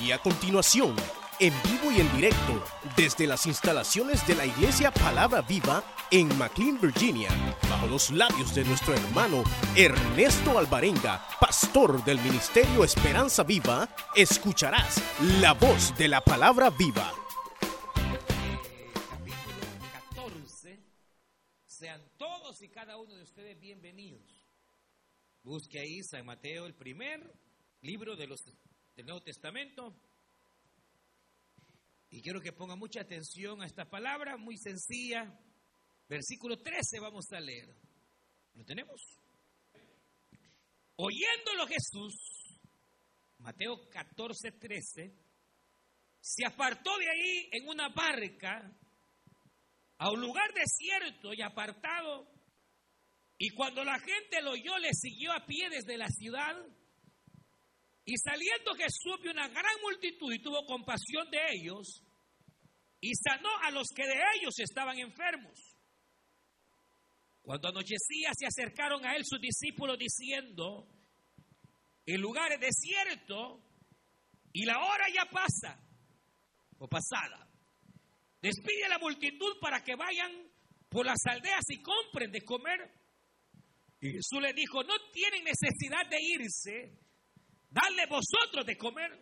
Y a continuación, en vivo y en directo, desde las instalaciones de la Iglesia Palabra Viva en McLean, Virginia, bajo los labios de nuestro hermano Ernesto Alvarenga, pastor del Ministerio Esperanza Viva, escucharás la voz de la Palabra Viva. capítulo 14. Sean todos y cada uno de ustedes bienvenidos. Busque ahí San Mateo, el primer libro de los, del Nuevo Testamento. Y quiero que ponga mucha atención a esta palabra, muy sencilla. Versículo 13 vamos a leer. ¿Lo tenemos? Oyéndolo Jesús, Mateo 14, 13, se apartó de ahí en una barca a un lugar desierto y apartado. Y cuando la gente lo oyó, le siguió a pie desde la ciudad. Y saliendo Jesús vio una gran multitud y tuvo compasión de ellos y sanó a los que de ellos estaban enfermos. Cuando anochecía se acercaron a él sus discípulos diciendo, el lugar es desierto y la hora ya pasa o pasada. Despide a la multitud para que vayan por las aldeas y compren de comer. Y Jesús le dijo, no tienen necesidad de irse, dadle vosotros de comer.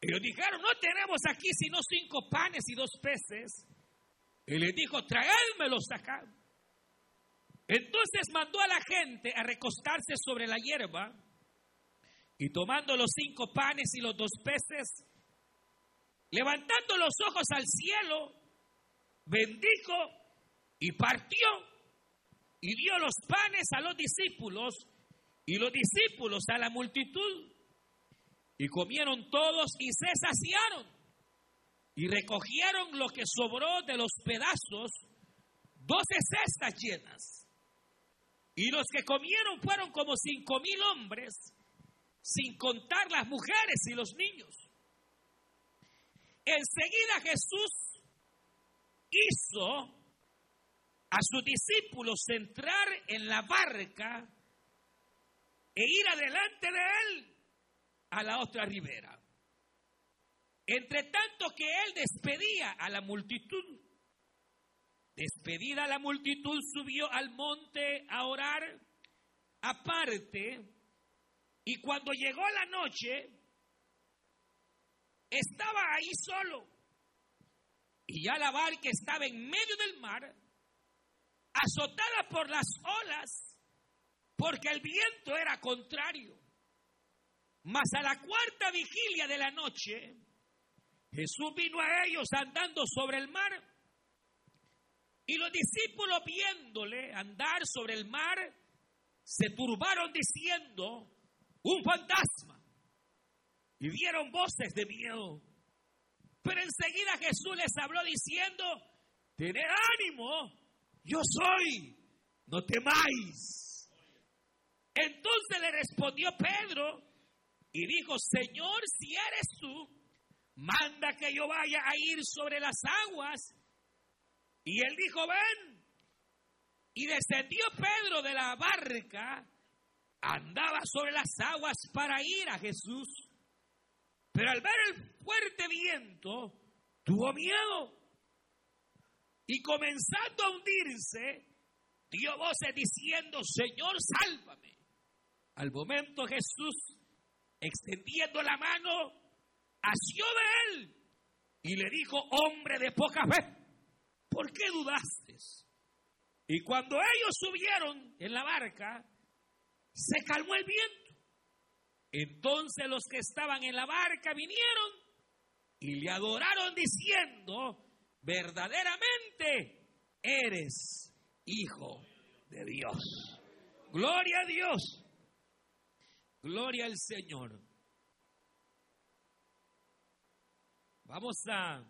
Ellos dijeron, no tenemos aquí sino cinco panes y dos peces. Y le dijo, traédmelos acá. Entonces mandó a la gente a recostarse sobre la hierba y tomando los cinco panes y los dos peces, levantando los ojos al cielo, bendijo y partió y dio los panes a los discípulos y los discípulos a la multitud. Y comieron todos y se saciaron. Y recogieron lo que sobró de los pedazos, doce cestas llenas. Y los que comieron fueron como cinco mil hombres, sin contar las mujeres y los niños. Enseguida Jesús hizo a sus discípulos entrar en la barca e ir adelante de él a la otra ribera. Entre tanto que él despedía a la multitud, despedida la multitud, subió al monte a orar aparte, y cuando llegó la noche, estaba ahí solo. Y ya la barca estaba en medio del mar, azotada por las olas, porque el viento era contrario. Mas a la cuarta vigilia de la noche, Jesús vino a ellos andando sobre el mar. Y los discípulos viéndole andar sobre el mar, se turbaron diciendo, un fantasma. Y dieron voces de miedo. Pero enseguida Jesús les habló diciendo, tened ánimo, yo soy, no temáis. Entonces le respondió Pedro y dijo, Señor, si eres tú, manda que yo vaya a ir sobre las aguas. Y él dijo, ven. Y descendió Pedro de la barca, andaba sobre las aguas para ir a Jesús. Pero al ver el fuerte viento, tuvo miedo. Y comenzando a hundirse, dio voces diciendo, Señor, sálvame. Al momento Jesús, extendiendo la mano, asió de él y le dijo, hombre de poca fe, ¿por qué dudaste? Y cuando ellos subieron en la barca, se calmó el viento. Entonces los que estaban en la barca vinieron y le adoraron diciendo, verdaderamente eres hijo de Dios. Gloria a Dios. Gloria al Señor. Vamos a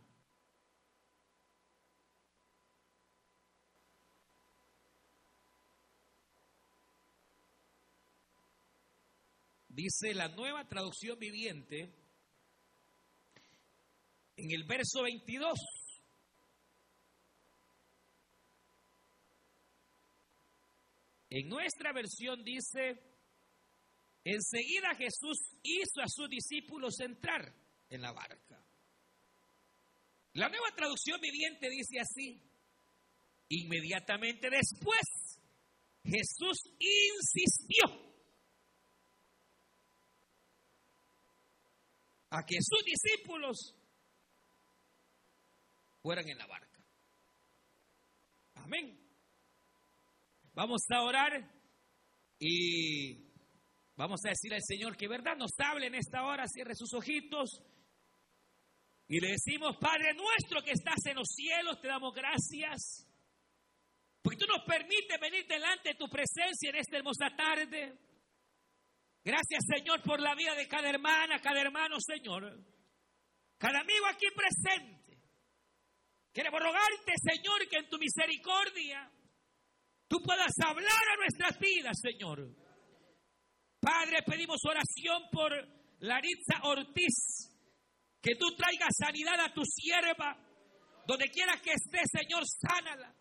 dice la nueva traducción viviente en el verso 22. En nuestra versión dice, Enseguida Jesús hizo a sus discípulos entrar en la barca. La nueva traducción viviente dice así. Inmediatamente después, Jesús insistió a que sus discípulos fueran en la barca. Amén. Vamos a orar y vamos a decir al Señor que verdad nos hable en esta hora, cierre sus ojitos y le decimos, Padre nuestro que estás en los cielos, te damos gracias. Porque tú nos permites venir delante de tu presencia en esta hermosa tarde. Gracias, Señor, por la vida de cada hermana, cada hermano, Señor. Cada amigo aquí presente. Queremos rogarte, Señor, que en tu misericordia tú puedas hablar a nuestras vidas, Señor. Padre, pedimos oración por Laritza Ortiz. Que tú traigas sanidad a tu sierva. Donde quiera que esté, Señor, sánala.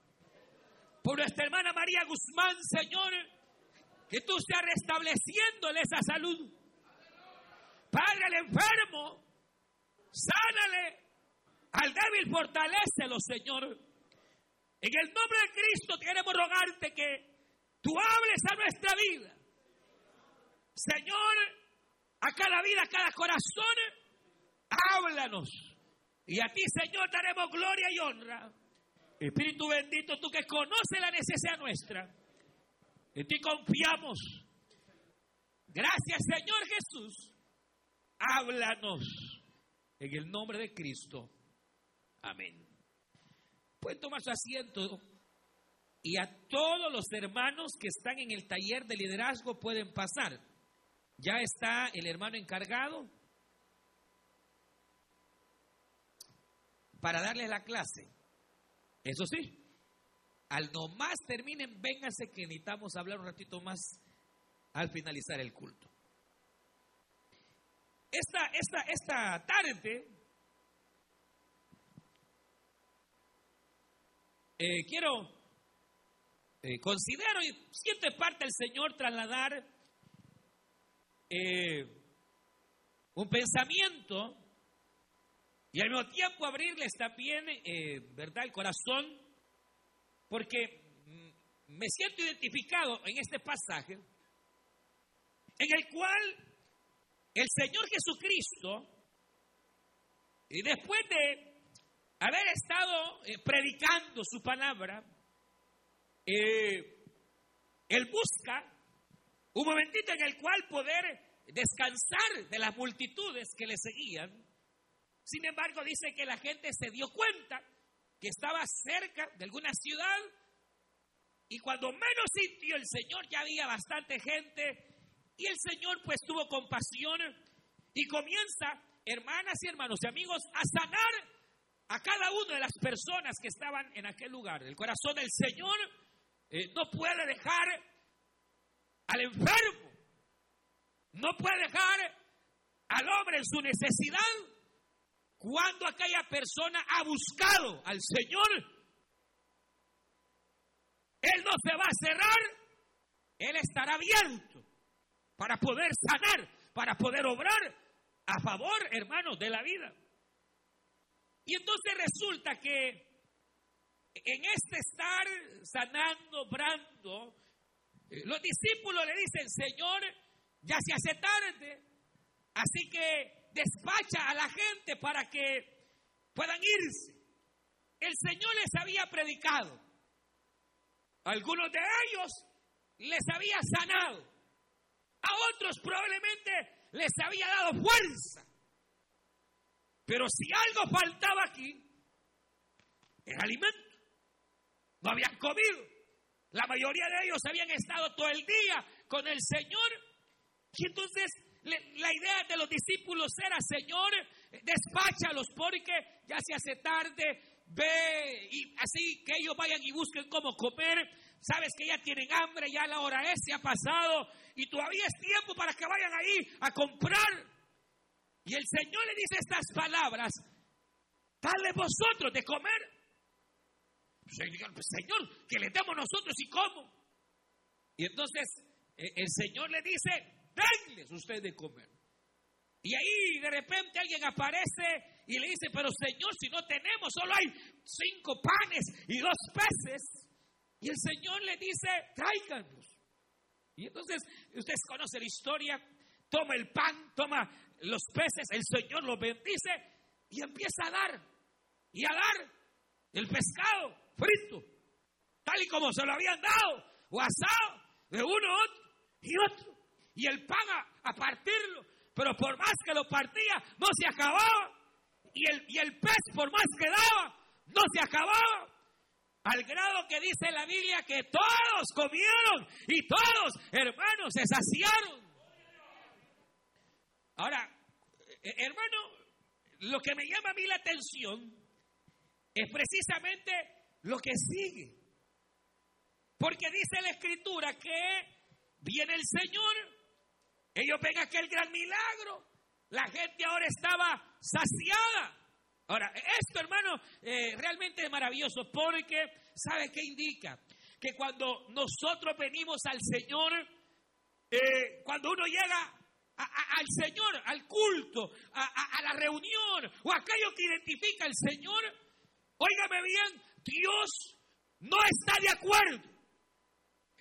Por nuestra hermana María Guzmán, Señor que tú seas restableciéndole esa salud. Padre al enfermo, sánale. Al débil, fortalecelo, Señor. En el nombre de Cristo queremos rogarte que tú hables a nuestra vida. Señor, a cada vida, a cada corazón, háblanos. Y a ti, Señor, daremos gloria y honra. Espíritu bendito, tú que conoces la necesidad nuestra. En ti confiamos. Gracias, Señor Jesús. Háblanos en el nombre de Cristo. Amén. Pueden tomar su asiento y a todos los hermanos que están en el taller de liderazgo pueden pasar. Ya está el hermano encargado para darles la clase. Eso sí, al nomás terminen, vénganse que necesitamos hablar un ratito más al finalizar el culto. Esta, esta, esta tarde eh, quiero, eh, considero y siente parte el Señor trasladar eh, un pensamiento y al mismo tiempo abrirles también, ¿verdad?, el corazón porque mm, me siento identificado en este pasaje en el cual el Señor Jesucristo, y después de haber estado eh, predicando su palabra, eh, Él busca un momentito en el cual poder descansar de las multitudes que le seguían. Sin embargo, dice que la gente se dio cuenta que estaba cerca de alguna ciudad y cuando menos sintió el Señor ya había bastante gente y el Señor pues tuvo compasión y comienza, hermanas y hermanos y amigos, a sanar a cada una de las personas que estaban en aquel lugar. El corazón del Señor eh, no puede dejar al enfermo, no puede dejar al hombre en su necesidad, cuando aquella persona ha buscado al Señor, Él no se va a cerrar, Él estará abierto para poder sanar, para poder obrar a favor, hermanos, de la vida. Y entonces resulta que en este estar sanando, obrando, los discípulos le dicen, Señor, ya se hace tarde, así que despacha a la gente para que puedan irse. El Señor les había predicado. Algunos de ellos les había sanado. A otros probablemente les había dado fuerza. Pero si algo faltaba aquí, era alimento. No habían comido. La mayoría de ellos habían estado todo el día con el Señor. Y entonces la idea de los discípulos era, Señor, despáchalos porque ya se hace tarde, ve y así que ellos vayan y busquen cómo comer. Sabes que ya tienen hambre, ya la hora es, se ha pasado y todavía es tiempo para que vayan ahí a comprar. Y el Señor le dice estas palabras, dale vosotros de comer. Pues, Señor, que le demos nosotros y cómo. Y entonces eh, el Señor le dice, denles ustedes de comer. Y ahí de repente alguien aparece y le dice, pero Señor, si no tenemos, solo hay cinco panes y dos peces. Y el Señor le dice, tráiganlos. Y entonces, ustedes conocen la historia, toma el pan, toma los peces, el Señor los bendice y empieza a dar, y a dar el pescado frito, tal y como se lo habían dado, o asado, de uno y otro. Y el pan a partirlo, pero por más que lo partía, no se acababa. Y el, y el pez, por más que daba, no se acababa. Al grado que dice la Biblia que todos comieron y todos, hermanos, se saciaron. Ahora, eh, hermano, lo que me llama a mí la atención es precisamente lo que sigue. Porque dice la escritura que viene el Señor ellos ven aquel gran milagro. La gente ahora estaba saciada. Ahora, esto, hermano, eh, realmente es maravilloso porque, ¿sabe qué indica? Que cuando nosotros venimos al Señor, eh, cuando uno llega al Señor, al culto, a, la reunión o aquello que identifica al Señor, óigame bien, Dios no está de acuerdo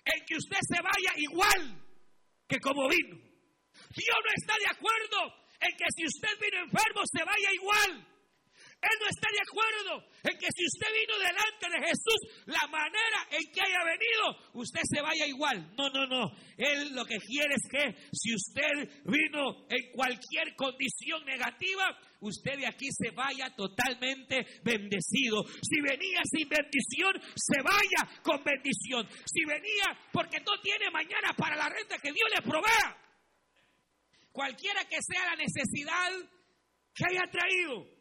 en que usted se vaya igual que como vino. Dios no está de acuerdo en que si usted vino enfermo se vaya igual. Él no está de acuerdo en que si usted vino delante de Jesús, la manera en que haya venido, usted se vaya igual. No, no, no. Él lo que quiere es que si usted vino en cualquier condición negativa, usted de aquí se vaya totalmente bendecido. Si venía sin bendición, se vaya con bendición. Si venía porque no tiene mañana para la renta que Dios le provea cualquiera que sea la necesidad que haya traído.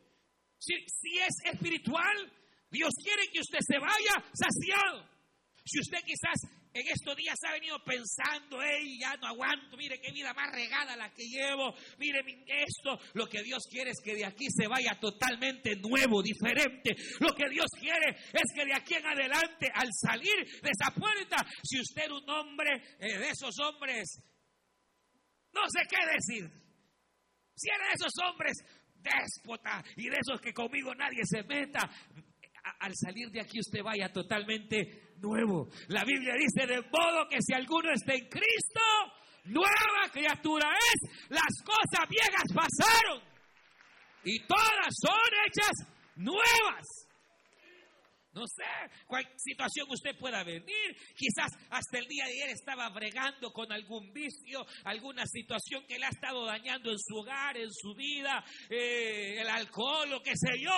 Si, es espiritual, Dios quiere que usted se vaya saciado. Si usted quizás en estos días ha venido pensando, hey, ya no aguanto, mire qué vida más regada la que llevo, mire esto, lo que Dios quiere es que de aquí se vaya totalmente nuevo, diferente. Lo que Dios quiere es que de aquí en adelante, al salir de esa puerta, si usted es un hombre eh, de esos hombres no sé qué decir. Si era de esos hombres déspota y de esos que conmigo nadie se meta, al salir de aquí usted vaya totalmente nuevo. La Biblia dice de modo que si alguno está en Cristo, nueva criatura es. Las cosas viejas pasaron y todas son hechas nuevas. No sé cuál situación usted pueda venir. Quizás hasta el día de ayer estaba bregando con algún vicio, alguna situación que le ha estado dañando en su hogar, en su vida, eh, el alcohol, lo que sé yo.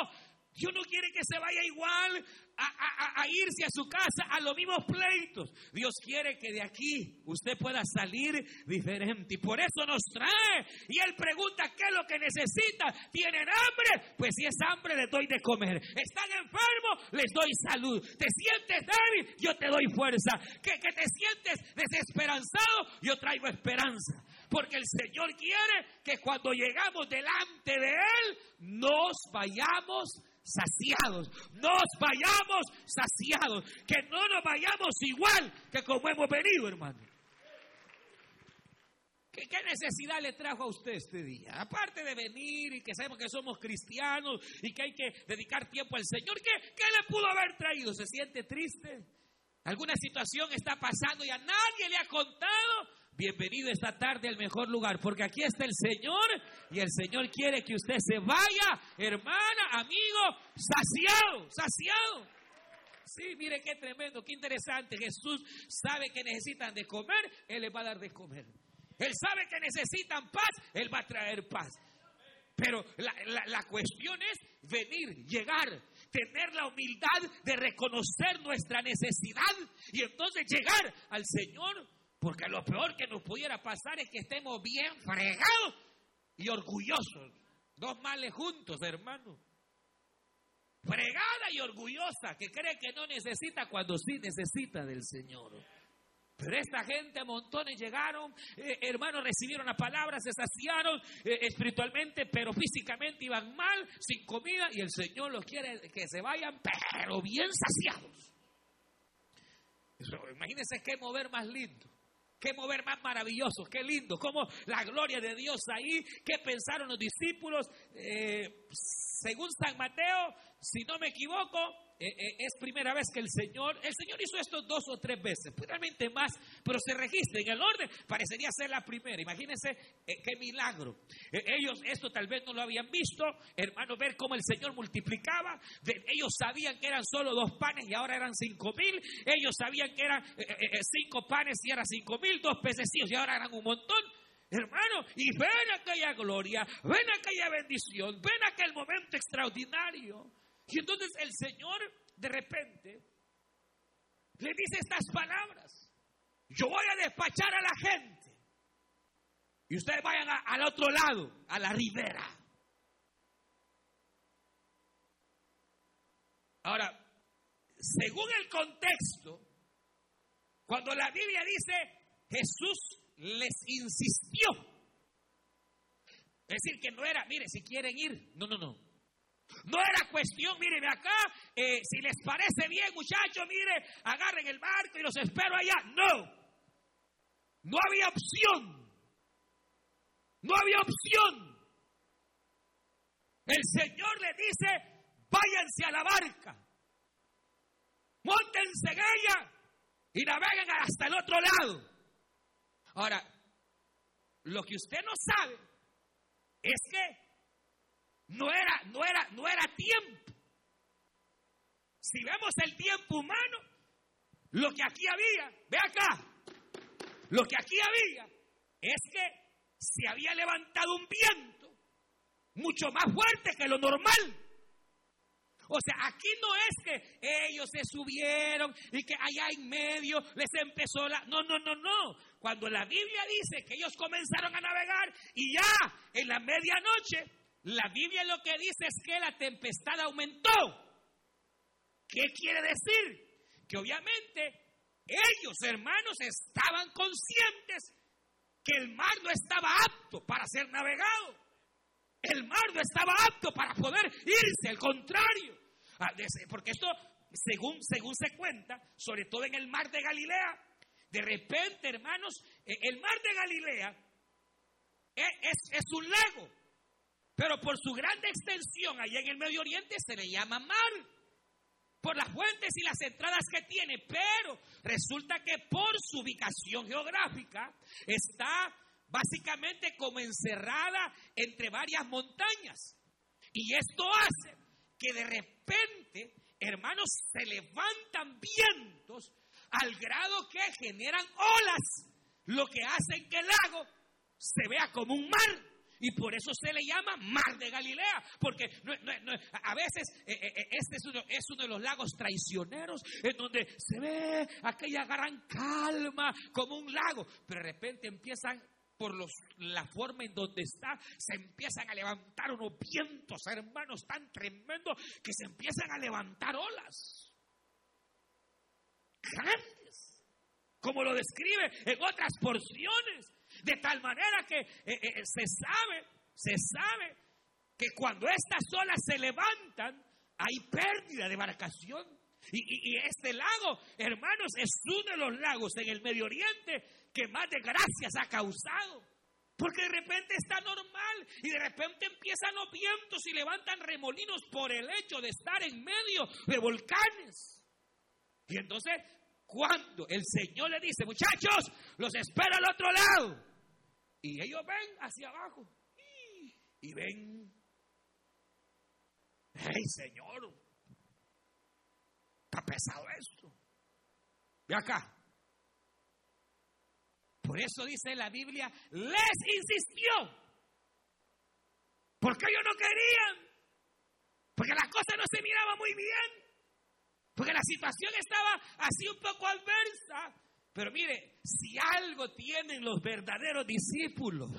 Dios no quiere que se vaya igual a, irse a su casa a los mismos pleitos. Dios quiere que de aquí usted pueda salir diferente. Y por eso nos trae. Y Él pregunta qué es lo que necesita. ¿Tienen hambre? Pues si es hambre les doy de comer. ¿Están enfermos? Les doy salud. ¿Te sientes débil? Yo te doy fuerza. ¿Que, que te sientes desesperanzado? Yo traigo esperanza. Porque el Señor quiere que cuando llegamos delante de Él nos vayamos saciados, nos vayamos saciados, que no nos vayamos igual que como hemos venido, hermano. ¿Qué, necesidad le trajo a usted este día? Aparte de venir y que sabemos que somos cristianos y que hay que dedicar tiempo al Señor, ¿qué, qué le pudo haber traído? ¿Se siente triste? ¿Alguna situación está pasando y a nadie le ha contado? Bienvenido esta tarde al mejor lugar, porque aquí está el Señor y el Señor quiere que usted se vaya, hermana, amigo, saciado, saciado. Sí, mire qué tremendo, qué interesante. Jesús sabe que necesitan de comer, Él les va a dar de comer. Él sabe que necesitan paz, Él va a traer paz. Pero la, la cuestión es venir, llegar, tener la humildad de reconocer nuestra necesidad y entonces llegar al Señor porque lo peor que nos pudiera pasar es que estemos bien fregados y orgullosos. Dos males juntos, hermano. Fregada y orgullosa, que cree que no necesita cuando sí necesita del Señor. Pero esta gente montones llegaron, eh, hermanos, recibieron la palabra, se saciaron eh, espiritualmente, pero físicamente iban mal, sin comida, y el Señor los quiere que se vayan, pero bien saciados. imagínense qué mover más lindo qué mover más maravilloso, qué lindo, como la gloria de Dios ahí, qué pensaron los discípulos. Eh, según San Mateo, si no me equivoco, eh, eh, es primera vez que el Señor, el Señor hizo esto dos o tres veces, realmente más, pero se registra en el orden, parecería ser la primera. Imagínense eh, qué milagro. ellos esto tal vez no lo habían visto, hermano, ver cómo el Señor multiplicaba. ellos sabían que eran solo dos panes y ahora eran cinco mil. Ellos sabían que eran cinco panes y eran cinco mil, dos pececillos y ahora eran un montón. Hermano, y ven aquella gloria, ven aquella bendición, ven aquel momento extraordinario. Y entonces el Señor de repente le dice estas palabras. Yo voy a despachar a la gente. Y ustedes vayan al otro lado, a la ribera. Ahora, según el contexto, cuando la Biblia dice Jesús les insistió, es decir, que no era, mire, si quieren ir, no, no, no. No era cuestión, miren acá, eh, si les parece bien, muchachos, mire, agarren el barco y los espero allá. No, no había opción. No había opción. El Señor le dice, váyanse a la barca, montense en ella y naveguen hasta el otro lado. Ahora, lo que usted no sabe es que no era, no era, no era tiempo. Si vemos el tiempo humano, lo que aquí había, ve acá, lo que aquí había es que se había levantado un viento mucho más fuerte que lo normal. O sea, aquí no es que ellos se subieron y que allá en medio les empezó la... No, no, no, no. Cuando la Biblia dice que ellos comenzaron a navegar y ya en la medianoche la Biblia lo que dice es que la tempestad aumentó. ¿Qué quiere decir? Que obviamente ellos, hermanos, estaban conscientes que el mar no estaba apto para ser navegado. El mar no estaba apto para poder irse, al contrario. Ah, porque esto, según, según se cuenta, sobre todo en el mar de Galilea, de repente, hermanos, eh, el mar de Galilea es, es, es un lago. Pero por su grande extensión allá en el Medio Oriente se le llama mar. Por las fuentes y las entradas que tiene. Pero resulta que por su ubicación geográfica está básicamente como encerrada entre varias montañas. Y esto hace que de repente, hermanos, se levantan vientos al grado que generan olas, lo que hace que el lago se vea como un mar. Y por eso se le llama Mar de Galilea, porque a veces eh, eh, eh, este es uno, es uno de los lagos traicioneros, en donde se ve aquella gran calma como un lago, pero de repente empiezan por los, la forma en donde está, se empiezan a levantar unos vientos, hermanos, tan tremendos que se empiezan a levantar olas. Grandes, como lo describe en otras porciones. De tal manera que eh, eh, se sabe, se sabe que cuando estas olas se levantan, hay pérdida de embarcación. Y, y, este lago, hermanos, es uno de los lagos en el Medio Oriente que más desgracias ha causado. Porque de repente está normal y de repente empiezan los vientos y levantan remolinos por el hecho de estar en medio de volcanes. Y entonces, cuando el Señor le dice, muchachos, los espero al otro lado. Y ellos ven hacia abajo y ven, hey Señor, está pesado esto. Ve acá. Por eso dice la Biblia, les insistió. Porque ellos no querían. Porque la cosa no se miraba muy bien. Porque la situación estaba así un poco adversa. Pero mire, si algo tienen los verdaderos discípulos,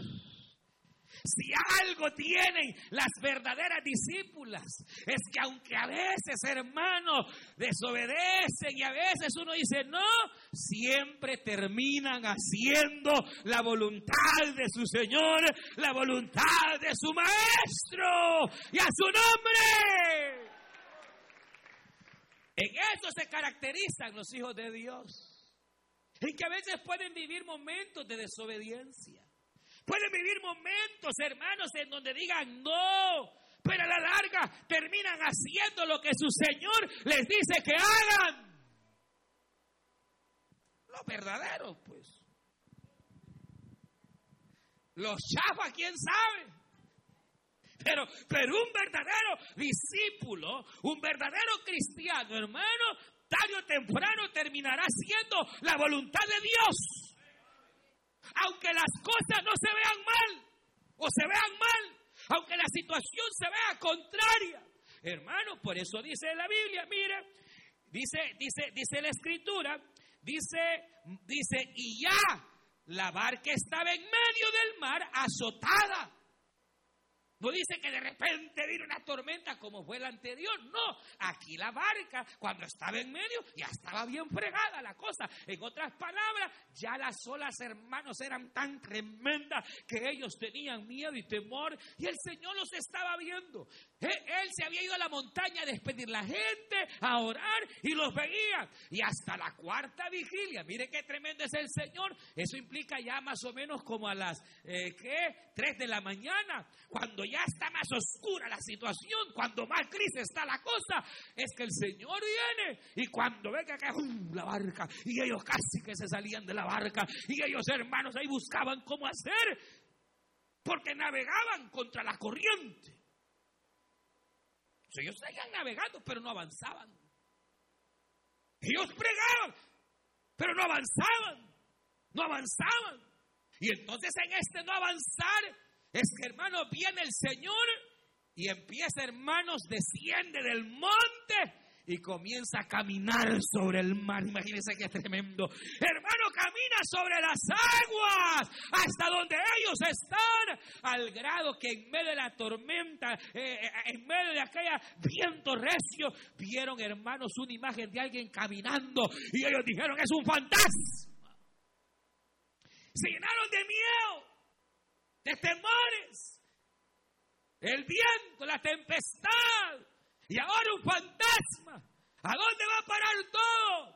si algo tienen las verdaderas discípulas, es que aunque a veces, hermanos, desobedecen y a veces uno dice no, siempre terminan haciendo la voluntad de su Señor, la voluntad de su Maestro y a su nombre. En eso se caracterizan los hijos de Dios en que a veces pueden vivir momentos de desobediencia. Pueden vivir momentos, hermanos, en donde digan no, pero a la larga terminan haciendo lo que su Señor les dice que hagan. Los verdaderos, pues. Los chafas, quién sabe. Pero, pero un verdadero discípulo, un verdadero cristiano, hermano, tarde temprano terminará siendo la voluntad de Dios aunque las cosas no se vean mal o se vean mal, aunque la situación se vea contraria. Hermano, por eso dice la Biblia, mira, dice, dice, dice la escritura, dice, dice, y ya la barca estaba en medio del mar azotada no dice que de repente vino una tormenta como fue la anterior. No, aquí la barca, cuando estaba en medio, ya estaba bien fregada la cosa. En otras palabras, ya las olas, hermanos, eran tan tremendas que ellos tenían miedo y temor. Y el Señor los estaba viendo. Él se había ido a la montaña a despedir la gente, a orar y los veía. Y hasta la cuarta vigilia, mire qué tremendo es el Señor. Eso implica ya más o menos como a las, eh, ¿qué? Tres de la mañana, cuando ya está más oscura la situación, cuando más crisis está la cosa, es que el Señor viene y cuando ve que cae la barca y ellos casi que se salían de la barca y ellos hermanos ahí buscaban cómo hacer porque navegaban contra la corriente. Ellos seguían navegando pero no avanzaban. Ellos pregaban pero no avanzaban, no avanzaban. Y entonces en este no avanzar es que, hermano, viene el Señor y empieza, hermanos, desciende del monte y comienza a caminar sobre el mar. Imagínense qué tremendo. Hermano, camina sobre las aguas hasta donde ellos están, al grado que en medio de la tormenta, eh, eh, en medio de aquella viento recio, vieron, hermanos, una imagen de alguien caminando y ellos dijeron, es un fantasma. Se llenaron de miedo de temores. El viento, la tempestad y ahora un fantasma. ¿A dónde va a parar todo?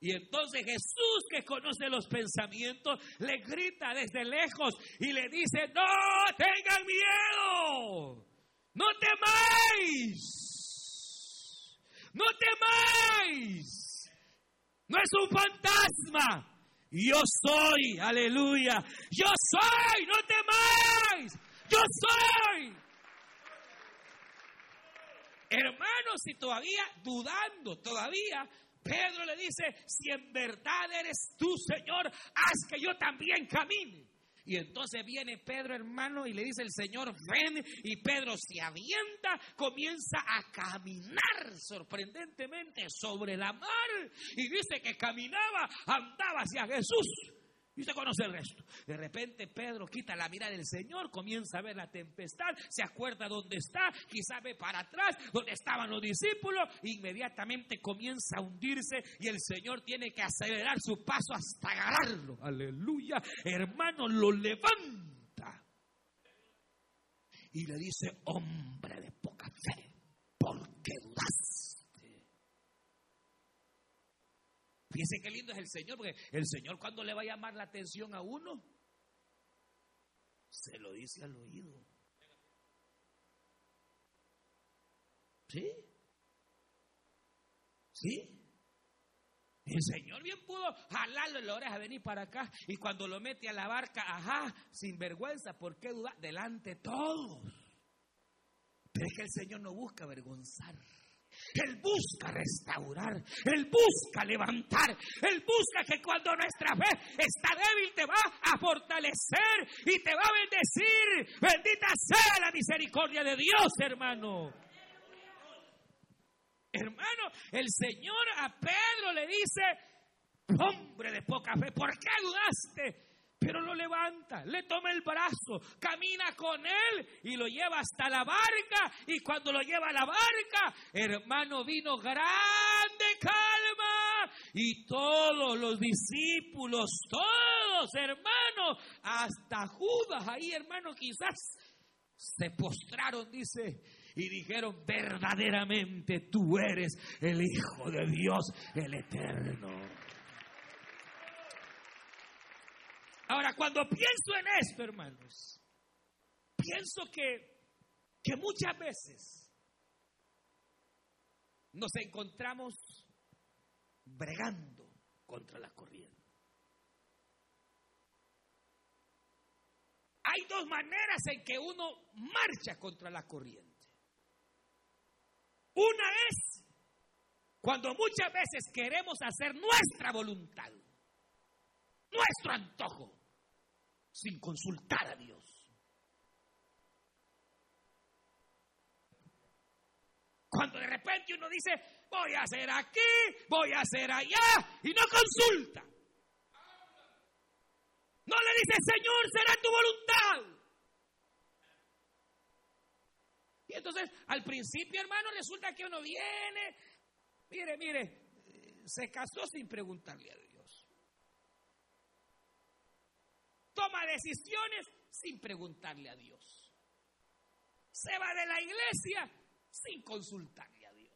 Y entonces Jesús, que conoce los pensamientos, le grita desde lejos y le dice, no tengan miedo, no temáis, no temáis, no es un fantasma, yo soy, aleluya. Yo soy, no temáis. Yo soy. Hermanos, si todavía dudando, todavía Pedro le dice, si en verdad eres tú, Señor, haz que yo también camine. Y entonces viene Pedro, hermano, y le dice el Señor, ven. Y Pedro se avienta, comienza a caminar sorprendentemente sobre la mar. Y dice que caminaba, andaba hacia Jesús. Y usted conoce el resto. De repente Pedro quita la mirada del Señor, comienza a ver la tempestad, se acuerda dónde está, quizá ve para atrás, donde estaban los discípulos, inmediatamente comienza a hundirse y el Señor tiene que acelerar su paso hasta agarrarlo. Aleluya. Hermano, lo levanta. Y le dice, hombre de poca fe, ¿por qué dudas? Fíjense qué lindo es el Señor, porque el Señor cuando le va a llamar la atención a uno, se lo dice al oído. ¿Sí? ¿Sí? El Señor bien pudo jalarle la oreja, venir para acá. Y cuando lo mete a la barca, ajá, sin vergüenza, ¿por qué dudar? Delante todos. Pero es que el Señor no busca avergonzar. Él busca restaurar, Él busca levantar, Él busca que cuando nuestra fe está débil te va a fortalecer y te va a bendecir. Bendita sea la misericordia de Dios, hermano. Hermano, el Señor a Pedro le dice, hombre de poca fe, ¿por qué dudaste? Pero lo levanta, le toma el brazo, camina con él y lo lleva hasta la barca. Y cuando lo lleva a la barca, hermano, vino grande calma. Y todos los discípulos, todos, hermanos, hasta Judas, ahí, hermano, quizás se postraron, dice, y dijeron, verdaderamente tú eres el Hijo de Dios, el Eterno. Ahora, cuando pienso en esto, hermanos, pienso que, que muchas veces nos encontramos bregando contra la corriente. Hay dos maneras en que uno marcha contra la corriente. Una es cuando muchas veces queremos hacer nuestra voluntad, nuestro antojo, sin consultar a Dios. Cuando de repente uno dice, voy a hacer aquí, voy a hacer allá, y no consulta. No le dice, Señor, será tu voluntad. Y entonces, al principio, hermano, resulta que uno viene, mire, mire, se casó sin preguntarle a Dios. Toma decisiones sin preguntarle a Dios. Se va de la iglesia sin consultarle a Dios.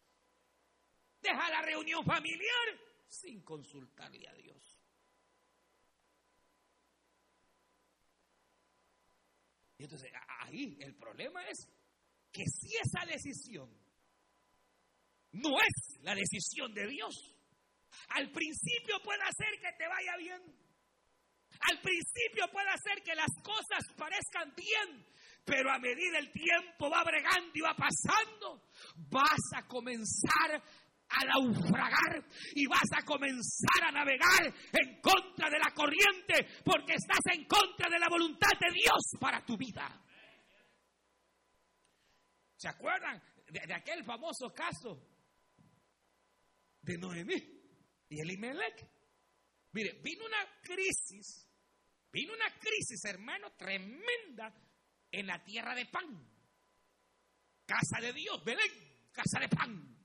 Deja la reunión familiar sin consultarle a Dios. Y entonces ahí el problema es que si esa decisión no es la decisión de Dios, al principio puede hacer que te vaya bien. Al principio puede hacer que las cosas parezcan bien, pero a medida el tiempo va bregando y va pasando, vas a comenzar a naufragar y vas a comenzar a navegar en contra de la corriente porque estás en contra de la voluntad de Dios para tu vida. ¿Se acuerdan de, aquel famoso caso de Noemí y Elimelech? Mire, vino una crisis, vino una crisis, hermano, tremenda en la tierra de pan. Casa de Dios, Belén, casa de pan.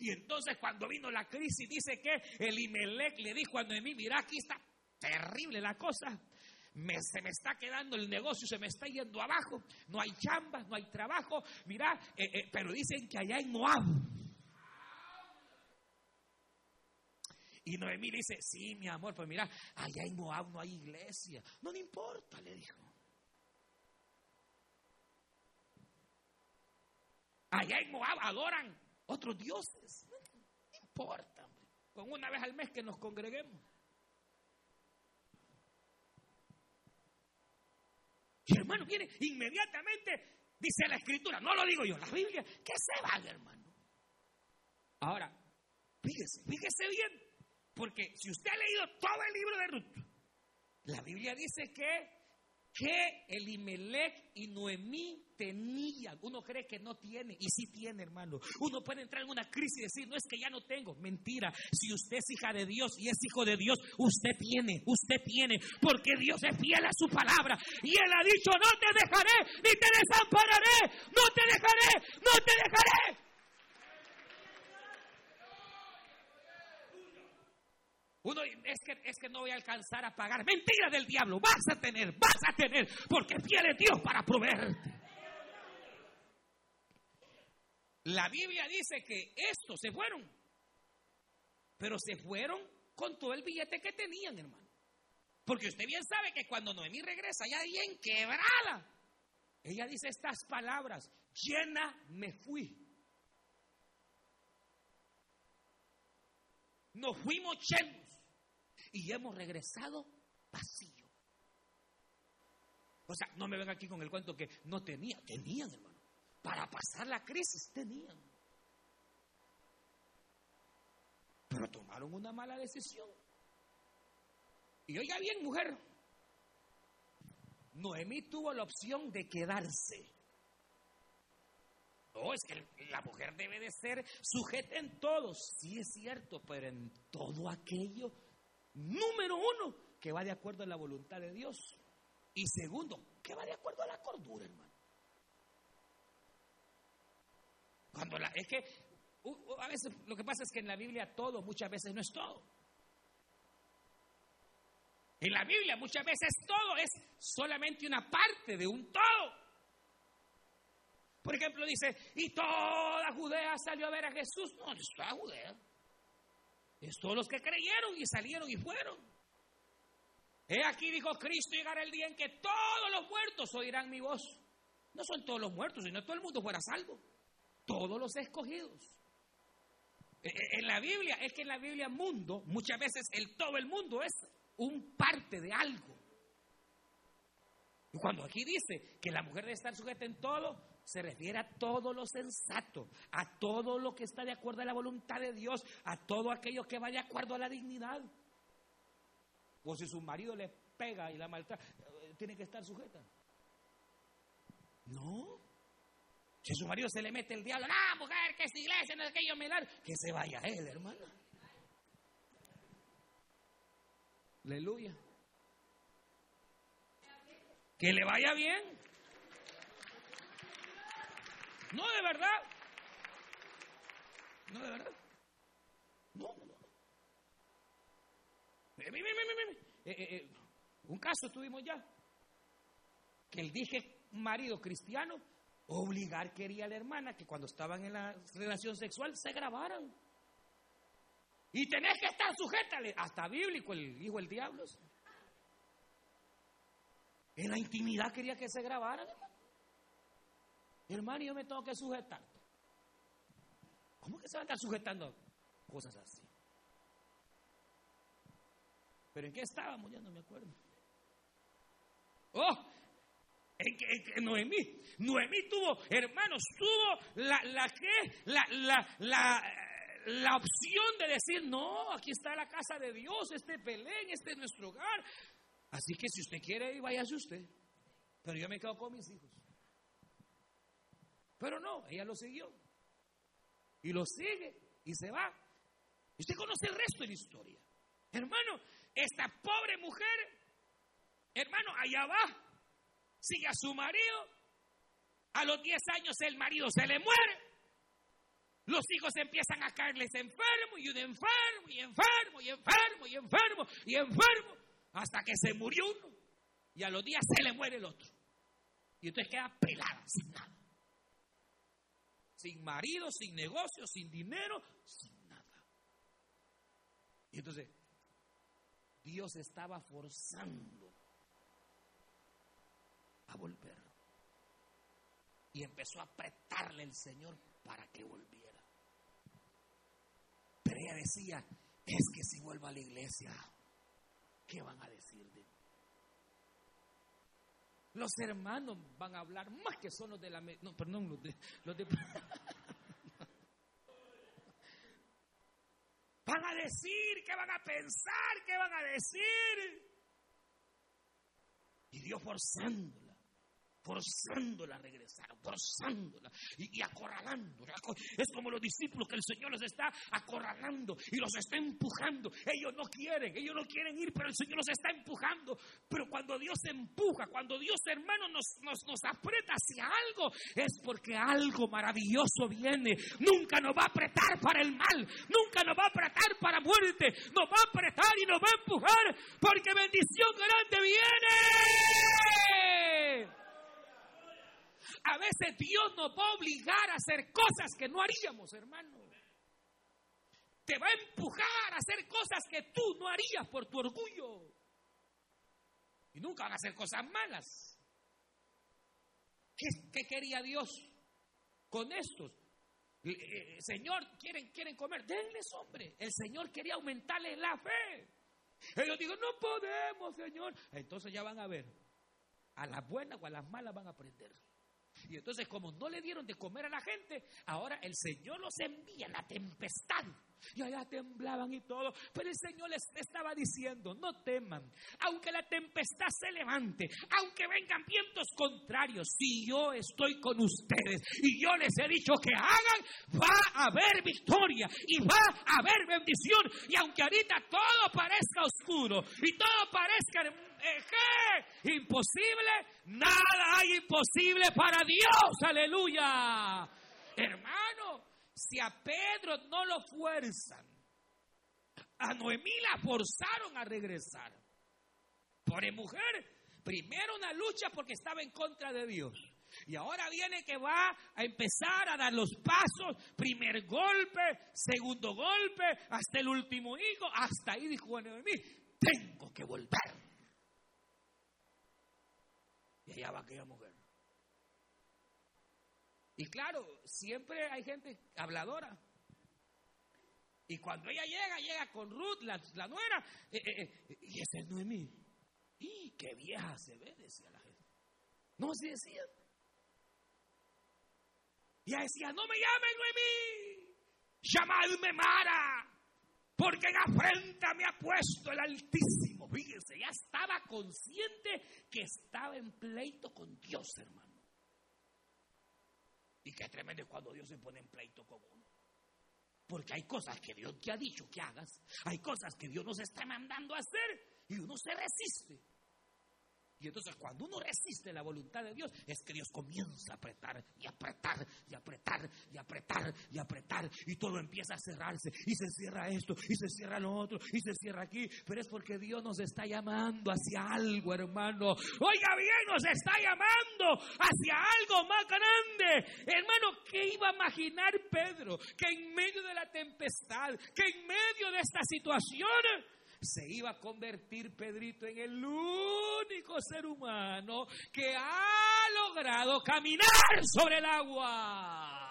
Y entonces cuando vino la crisis, dice que Elimelech le dijo a Noemí, mira, aquí está terrible la cosa. se me está quedando el negocio, se me está yendo abajo, no hay chambas, no hay trabajo, mira, eh, eh, pero dicen que allá en Moab. Y Noemí dice, sí, mi amor, pues mira, allá en Moab no hay iglesia. No, no importa, le dijo. Allá en Moab adoran otros dioses. No importa, con una vez al mes que nos congreguemos. Y hermano, viene inmediatamente, dice la escritura, no lo digo yo, la Biblia, que se van, hermano. Ahora, fíjese, fíjese bien, porque si usted ha leído todo el libro de Ruth, la Biblia dice que que Elimelech y Noemí tenían. Uno cree que no tiene y sí tiene, hermano. Uno puede entrar en una crisis y decir, no es que ya no tengo. Mentira. Si usted es hija de Dios y es hijo de Dios, usted tiene, usted tiene, porque Dios es fiel a su palabra. Y Él ha dicho, no te dejaré, ni te desampararé, no te dejaré, no te dejaré. Es que, no voy a alcanzar a pagar. Mentira del diablo. Vas a tener, vas a tener, porque fiel Dios para proveerte. La Biblia dice que estos se fueron, pero se fueron con todo el billete que tenían, hermano. Porque usted bien sabe que cuando Noemí regresa, ya bien quebrada, ella dice estas palabras: llena me fui. Nos fuimos llenos y hemos regresado vacío. O sea, no me ven aquí con el cuento que no tenía, tenían, hermano. Para pasar la crisis tenían. Pero tomaron una mala decisión. Y oiga bien, mujer, Noemí tuvo la opción de quedarse. No, es que la mujer debe de ser sujeta en todo. Sí es cierto, pero en todo aquello Número uno, que va de acuerdo a la voluntad de Dios. Y segundo, que va de acuerdo a la cordura, hermano. Cuando la, es que a veces lo que pasa es que en la Biblia todo muchas veces no es todo. En la Biblia muchas veces todo es solamente una parte de un todo. Por ejemplo, dice, y toda Judea salió a ver a Jesús. No, no está Judea. Es todos los que creyeron y salieron y fueron. He aquí, dijo Cristo, llegará el día en que todos los muertos oirán mi voz. No son todos los muertos, sino todo el mundo fuera salvo. Todos los escogidos. E, e, en la Biblia, es que en la Biblia mundo, muchas veces el todo el mundo es un parte de algo. Y cuando aquí dice que la mujer debe estar sujeta en todo, se refiere a todo lo sensato, a todo lo que está de acuerdo a la voluntad de Dios, a todo aquello que va de acuerdo a la dignidad. O si su marido le pega y la maltrata, eh, tiene que estar sujeta. No. Si su marido se le mete el diablo, no, mujer, que es iglesia, no es que yo me dar, que se vaya él, hermano. Aleluya. Que le vaya bien. No, de verdad. No, de verdad. No, no, no. Eh, eh, eh, un caso tuvimos ya. Que el dije marido cristiano obligar quería a la hermana que cuando estaban en la relación sexual se grabaran. Y tenés que estar sujétale, hasta bíblico el hijo del diablo. En la intimidad quería que se grabaran, hermano. yo me tengo que sujetar. ¿Cómo que se va a estar sujetando cosas así? ¿Pero en qué estábamos? Ya no me acuerdo. ¡Oh! En que, Noemí. Noemí tuvo, hermanos, tuvo la, la que, la, la, la, la opción de decir, no, aquí está la casa de Dios, este Belén, este es nuestro hogar. Así que si usted quiere váyase usted. Pero yo me quedo con mis hijos. Pero no, ella lo siguió. Y lo sigue y se va. Y usted conoce el resto de la historia. Hermano, esta pobre mujer, hermano, allá va, sigue a su marido. A los 10 años el marido se le muere. Los hijos empiezan a caerles enfermo y un enfermo y enfermo y enfermo y enfermo y enfermo hasta que se murió uno y a los días se le muere el otro. Y entonces queda pelada, sin nada. Sin marido, sin negocio, sin dinero, sin nada. Y entonces Dios estaba forzando a volver. Y empezó a apretarle el Señor para que volviera. Pero ella decía, es que si vuelvo a la iglesia, ¿qué van a decir de mí? Los hermanos van a hablar más que son los de la... No, perdón, los de... De van a decir, qué van a pensar, qué van a decir. Y Dios forzándola forzándola a regresar, forzándola y, acorralándola. Es como los discípulos que el Señor los está acorralando y los está empujando. Ellos no quieren, ellos no quieren ir, pero el Señor los está empujando. Pero cuando Dios empuja, cuando Dios hermano nos, nos, nos aprieta hacia algo, es porque algo maravilloso viene. Nunca nos va a apretar para el mal, nunca nos va a apretar para muerte, nos va a apretar y nos va a empujar porque bendición grande viene. A veces Dios nos va a obligar a hacer cosas que no haríamos, hermano. Te va a empujar a hacer cosas que tú no harías por tu orgullo. Y nunca van a hacer cosas malas. ¿Qué, quería Dios con estos? Eh, eh, señor, ¿quieren, quieren comer, denles hombre. El Señor quería aumentarles la fe. Ellos digo, no podemos, Señor. Entonces ya van a ver. A las buenas o a las malas van a aprender. Y entonces como no le dieron de comer a la gente, ahora el Señor los envía en la tempestad. Y allá temblaban y todo. Pero el Señor les estaba diciendo, no teman, aunque la tempestad se levante, aunque vengan vientos contrarios, si yo estoy con ustedes y yo les he dicho que hagan, va a haber victoria y va a haber bendición. Y aunque ahorita todo parezca oscuro y todo parezca ¿Qué? Imposible. Nada hay imposible para Dios. Aleluya. Hermano, si a Pedro no lo fuerzan, a Noemí la forzaron a regresar. Por mujer, primero una lucha porque estaba en contra de Dios. Y ahora viene que va a empezar a dar los pasos, primer golpe, segundo golpe, hasta el último hijo, hasta ahí dijo Noemí, tengo que volver. Y allá va aquella mujer. Y claro, siempre hay gente habladora. Y cuando ella llega, llega con Ruth, la, nuera, eh, eh, eh, y ese es Noemí. ¡Y qué vieja se ve! Decía la gente. No se decía. Y ella decía, no me llamen Noemí, llamadme Mara, porque en afrenta me ha puesto el Altísimo. Fíjense, ya estaba consciente que estaba en pleito con Dios, hermano. Y qué tremendo es cuando Dios se pone en pleito con uno. Porque hay cosas que Dios te ha dicho que hagas, hay cosas que Dios nos está mandando a hacer y uno se resiste. Y entonces cuando uno resiste la voluntad de Dios, es que Dios comienza a apretar y apretar y apretar y apretar y apretar y todo empieza a cerrarse y se cierra esto y se cierra lo otro y se cierra aquí. Pero es porque Dios nos está llamando hacia algo, hermano. Oiga bien, nos está llamando hacia algo más grande. Hermano, ¿qué iba a imaginar Pedro? Que en medio de la tempestad, que en medio de esta situación se iba a convertir Pedrito en el único ser humano que ha logrado caminar sobre el agua.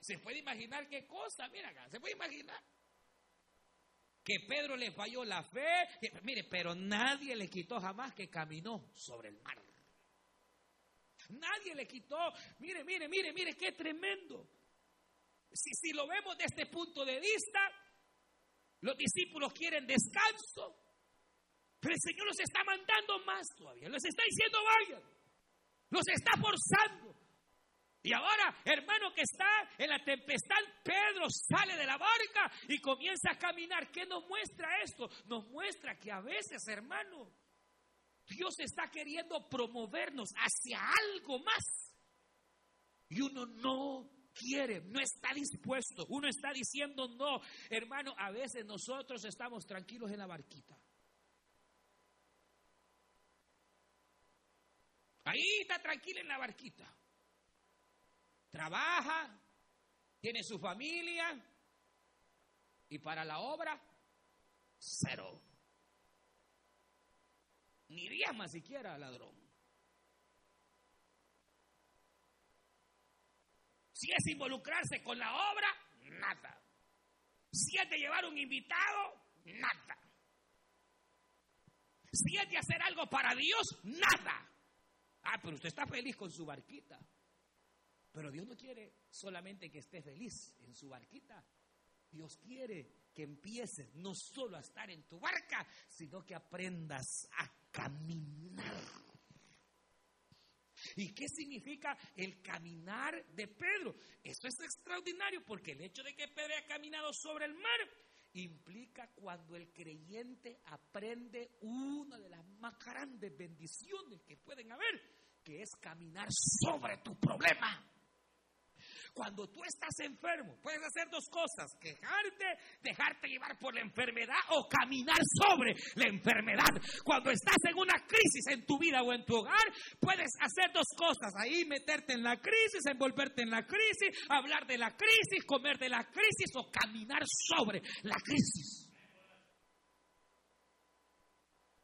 Se puede imaginar qué cosa, mira acá, se puede imaginar que Pedro le falló la fe, mire, pero nadie le quitó jamás que caminó sobre el mar. Nadie le quitó, mire, mire, mire, mire, qué tremendo. Si, si lo vemos desde este punto de vista, los discípulos quieren descanso. Pero el Señor los está mandando más todavía. Los está diciendo vayan. Los está forzando. Y ahora, hermano que está en la tempestad, Pedro sale de la barca y comienza a caminar. ¿Qué nos muestra esto? Nos muestra que a veces, hermano, Dios está queriendo promovernos hacia algo más. Y uno no quiere, no está dispuesto, uno está diciendo no. Hermano, a veces nosotros estamos tranquilos en la barquita. Ahí está tranquilo en la barquita. Trabaja, tiene su familia y para la obra, cero. Ni más siquiera ladrón. Si es involucrarse con la obra, nada. Si es llevar un invitado, nada. Si es hacer algo para Dios, nada. Ah, pero usted está feliz con su barquita. Pero Dios no quiere solamente que esté feliz en su barquita. Dios quiere que empieces no solo a estar en tu barca, sino que aprendas a caminar ¿Y qué significa el caminar de Pedro? Eso es extraordinario porque el hecho de que Pedro haya caminado sobre el mar implica cuando el creyente aprende una de las más grandes bendiciones que pueden haber, que es caminar sobre tu problema. Cuando tú estás enfermo, puedes hacer dos cosas, quejarte, dejarte llevar por la enfermedad o caminar sobre la enfermedad. Cuando estás en una crisis en tu vida o en tu hogar, puedes hacer dos cosas, ahí meterte en la crisis, envolverte en la crisis, hablar de la crisis, comer de la crisis o caminar sobre la crisis.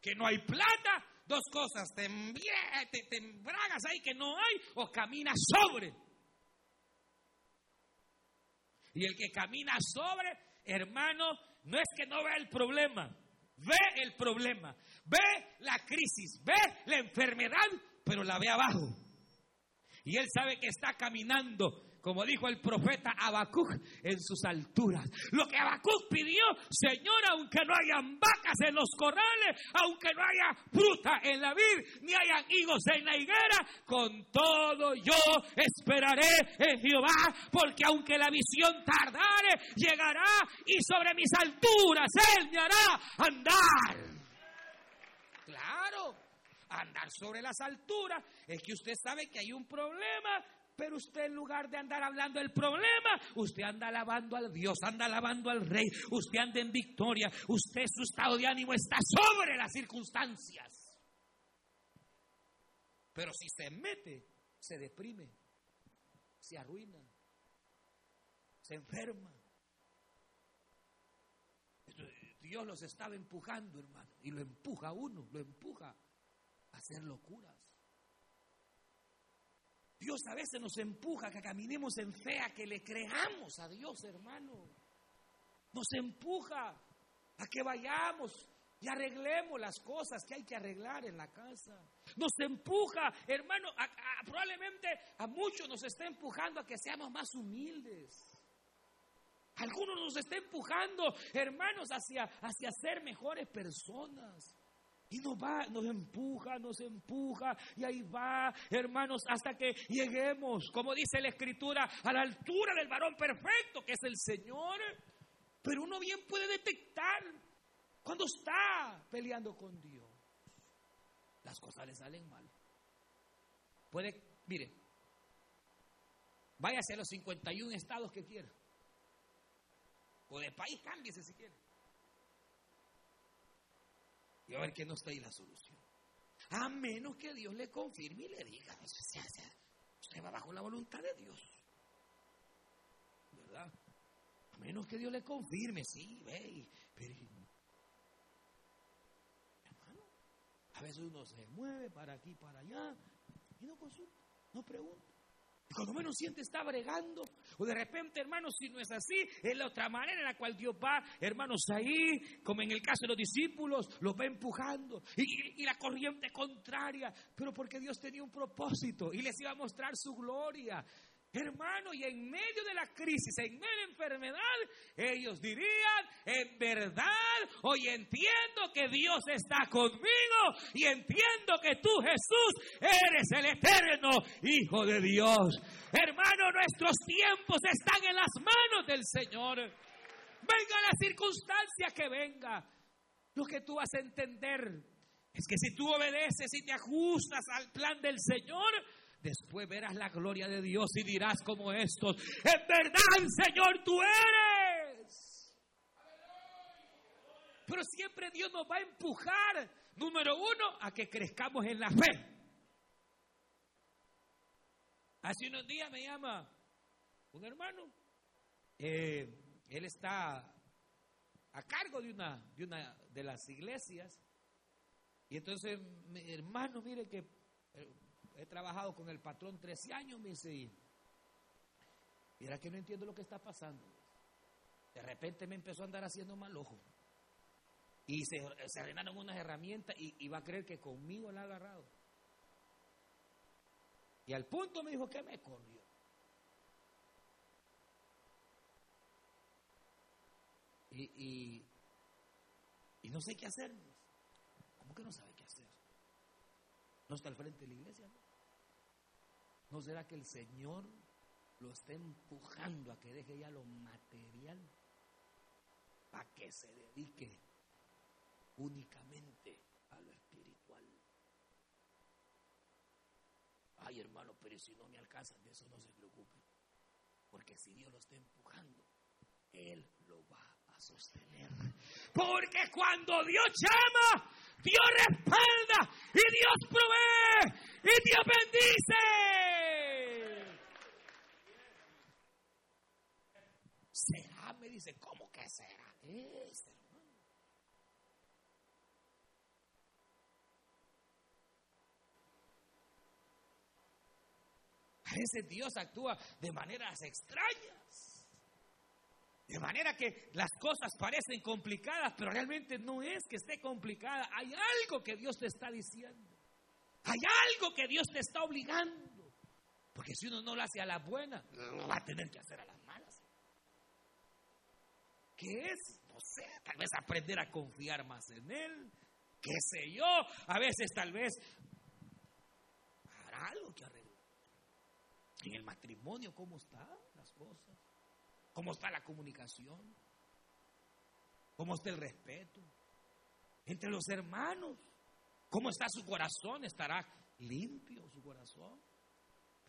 Que no hay plata, dos cosas, te, embragas ahí que no hay o caminas sobre. Y el que camina sobre, hermano, no es que no vea el problema, ve el problema, ve la crisis, ve la enfermedad, pero la ve abajo. Y él sabe que está caminando como dijo el profeta Habacuc, en sus alturas. Lo que Habacuc pidió, Señor, aunque no hayan vacas en los corrales, aunque no haya fruta en la vid, ni hayan higos en la higuera, con todo yo esperaré en Jehová, porque aunque la visión tardare, llegará y sobre mis alturas Él me hará andar. Claro, andar sobre las alturas es que usted sabe que hay un problema pero usted en lugar de andar hablando del problema, usted anda alabando al Dios, anda alabando al Rey, usted anda en victoria, usted su estado de ánimo está sobre las circunstancias. Pero si se mete, se deprime, se arruina, se enferma. Dios los estaba empujando, hermano, y lo empuja uno, lo empuja a hacer locuras. Dios a veces nos empuja a que caminemos en fe, a que le creamos a Dios, hermano. Nos empuja a que vayamos y arreglemos las cosas que hay que arreglar en la casa. Nos empuja, hermano, probablemente a muchos nos está empujando a que seamos más humildes. Algunos nos está empujando, hermanos, hacia, hacia ser mejores personas. Y nos va, nos empuja, nos empuja, y ahí va, hermanos, hasta que lleguemos, como dice la Escritura, a la altura del varón perfecto, que es el Señor. Pero uno bien puede detectar cuando está peleando con Dios. Las cosas le salen mal. Puede, mire, váyase a los 51 estados que quiera. O de país, cámbiese si quiere. Y a ver que no está ahí la solución. A menos que Dios le confirme y le diga, usted va bajo la voluntad de Dios. ¿Verdad? A menos que Dios le confirme, sí, ve, pero hermano, a veces uno se mueve para aquí, para allá, y no consulta, no pregunta. Cuando menos siente está bregando, o de repente, hermanos, si no es así, es la otra manera en la cual Dios va, hermanos, ahí, como en el caso de los discípulos, los va empujando, y, y la corriente contraria, pero porque Dios tenía un propósito y les iba a mostrar su gloria. Hermano, y en medio de la crisis, en medio de la enfermedad, ellos dirían, en verdad, hoy entiendo que Dios está conmigo y entiendo que tú, Jesús, eres el eterno Hijo de Dios. Hermano, nuestros tiempos están en las manos del Señor. Venga la circunstancia que venga. Lo que tú vas a entender es que si tú obedeces y te ajustas al plan del Señor, Después verás la gloria de Dios y dirás como estos, en verdad, Señor, tú eres. Pero siempre Dios nos va a empujar, número uno, a que crezcamos en la fe. Hace unos días me llama un hermano. Eh, él está a cargo de una, de una de las iglesias. Y entonces, hermano, mire que eh, he trabajado con el patrón 13 años, me dice, y era que no entiendo lo que está pasando. De repente me empezó a andar haciendo mal ojo. Y se, se arrendaron unas herramientas y, va a creer que conmigo la ha agarrado. Y al punto me dijo que me corrió. Y, y, y, no sé qué hacer. ¿Cómo que no sabe qué hacer? No está al frente de la iglesia. ¿no? ¿No será que el Señor lo está empujando a que deje ya lo material para que se dedique únicamente a lo espiritual? Ay, hermano, pero si no me alcanzan, de eso no se preocupe. Porque si Dios lo está empujando, Él lo va a sostener. Porque cuando Dios llama, Dios respalda y Dios provee y Dios bendice. dice, ¿cómo que será? Es, hermano. A veces Dios actúa de maneras extrañas. De manera que las cosas parecen complicadas, pero realmente no es que esté complicada. Hay algo que Dios te está diciendo. Hay algo que Dios te está obligando. Porque si uno no lo hace a la buena, lo va a tener que hacer a la ¿Qué es? No sé, tal vez aprender a confiar más en Él, qué sé yo, a veces tal vez hará algo que arreglar. En el matrimonio, ¿cómo están las cosas? ¿Cómo está la comunicación? ¿Cómo está el respeto? Entre los hermanos, ¿cómo está su corazón? ¿Estará limpio su corazón?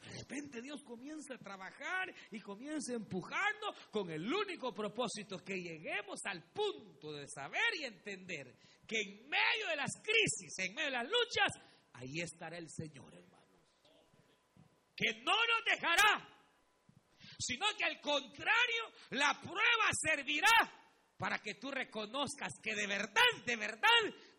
De repente Dios comienza a trabajar y comienza a empujarnos con el único propósito que lleguemos al punto de saber y entender que en medio de las crisis, en medio de las luchas, ahí estará el Señor, hermanos. Que no nos dejará, sino que al contrario, la prueba servirá para que tú reconozcas que de verdad, de verdad,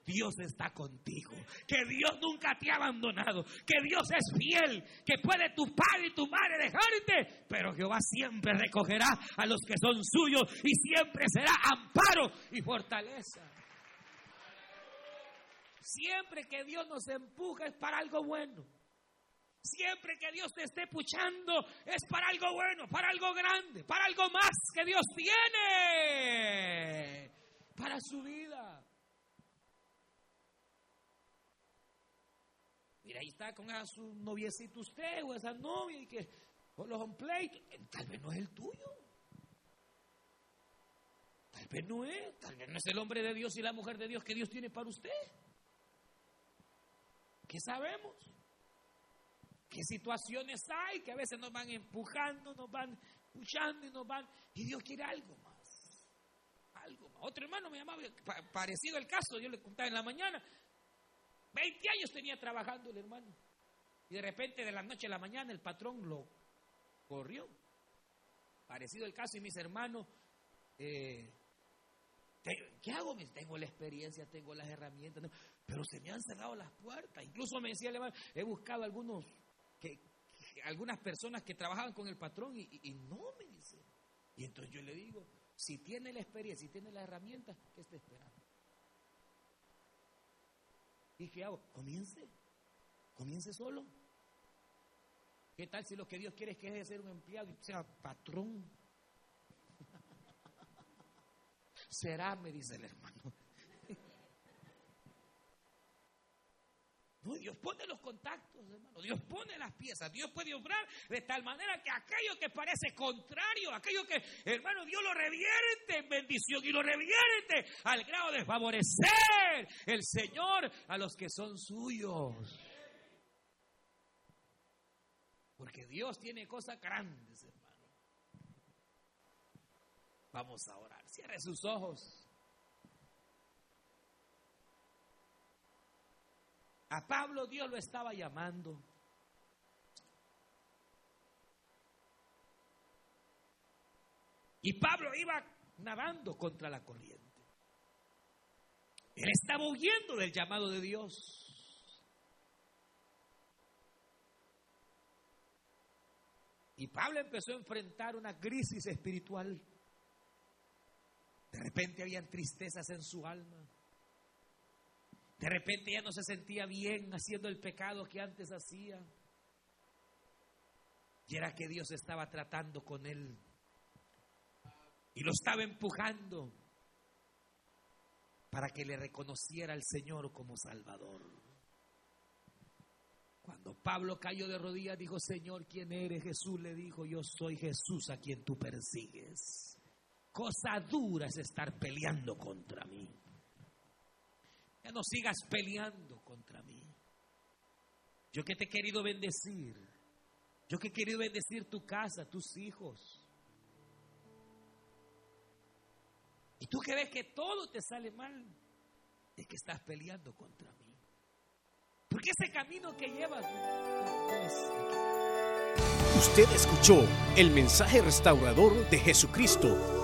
Dios está contigo, que Dios nunca te ha abandonado, que Dios es fiel, que puede tu padre y tu madre dejarte, pero Jehová siempre recogerá a los que son suyos y siempre será amparo y fortaleza. Siempre que Dios nos empuja es para algo bueno. Siempre que Dios te esté puchando es para algo bueno, para algo grande, para algo más que Dios tiene para su vida. Mira, ahí está con su noviecito usted o esa novia y que con los on tal vez no es el tuyo. Tal vez no es, tal vez no es el hombre de Dios y la mujer de Dios que Dios tiene para usted. ¿Qué sabemos? Qué situaciones hay que a veces nos van empujando, nos van puchando y nos van... Y Dios quiere algo más. Algo más. Otro hermano me llamaba, parecido el caso, yo le contaba en la mañana. 20 años tenía trabajando el hermano. Y de repente de la noche a la mañana el patrón lo corrió. Parecido el caso y mis hermanos, eh, ¿qué hago? Tengo la experiencia, tengo las herramientas, pero se me han cerrado las puertas. Incluso me decía el hermano, he buscado algunos algunas personas que trabajaban con el patrón y, no me dice. Y entonces yo le digo, si tiene la experiencia, si tiene las herramientas, ¿qué está esperando? ¿Y qué hago? Comience. Comience solo. ¿Qué tal si lo que Dios quiere es que deje de ser un empleado y sea patrón? Será, me dice el hermano. Dios pone los contactos, hermano. Dios pone las piezas. Dios puede obrar de tal manera que aquello que parece contrario, aquello que, hermano, Dios lo revierte en bendición y lo revierte al grado de favorecer el Señor a los que son suyos. Porque Dios tiene cosas grandes, hermano. Vamos a orar. Cierre sus ojos. A Pablo Dios lo estaba llamando. Y Pablo iba nadando contra la corriente. Él estaba huyendo del llamado de Dios. Y Pablo empezó a enfrentar una crisis espiritual. De repente había tristezas en su alma. De repente ya no se sentía bien haciendo el pecado que antes hacía. Y era que Dios estaba tratando con él. Y lo estaba empujando para que le reconociera al Señor como Salvador. Cuando Pablo cayó de rodillas, dijo, Señor, ¿quién eres? Jesús le dijo, yo soy Jesús a quien tú persigues. Cosa dura es estar peleando contra mí. Ya no sigas peleando contra mí. Yo que te he querido bendecir. Yo que he querido bendecir tu casa, tus hijos. Y tú que ves que todo te sale mal, es que estás peleando contra mí. Porque ese camino que llevas Usted escuchó el mensaje restaurador de Jesucristo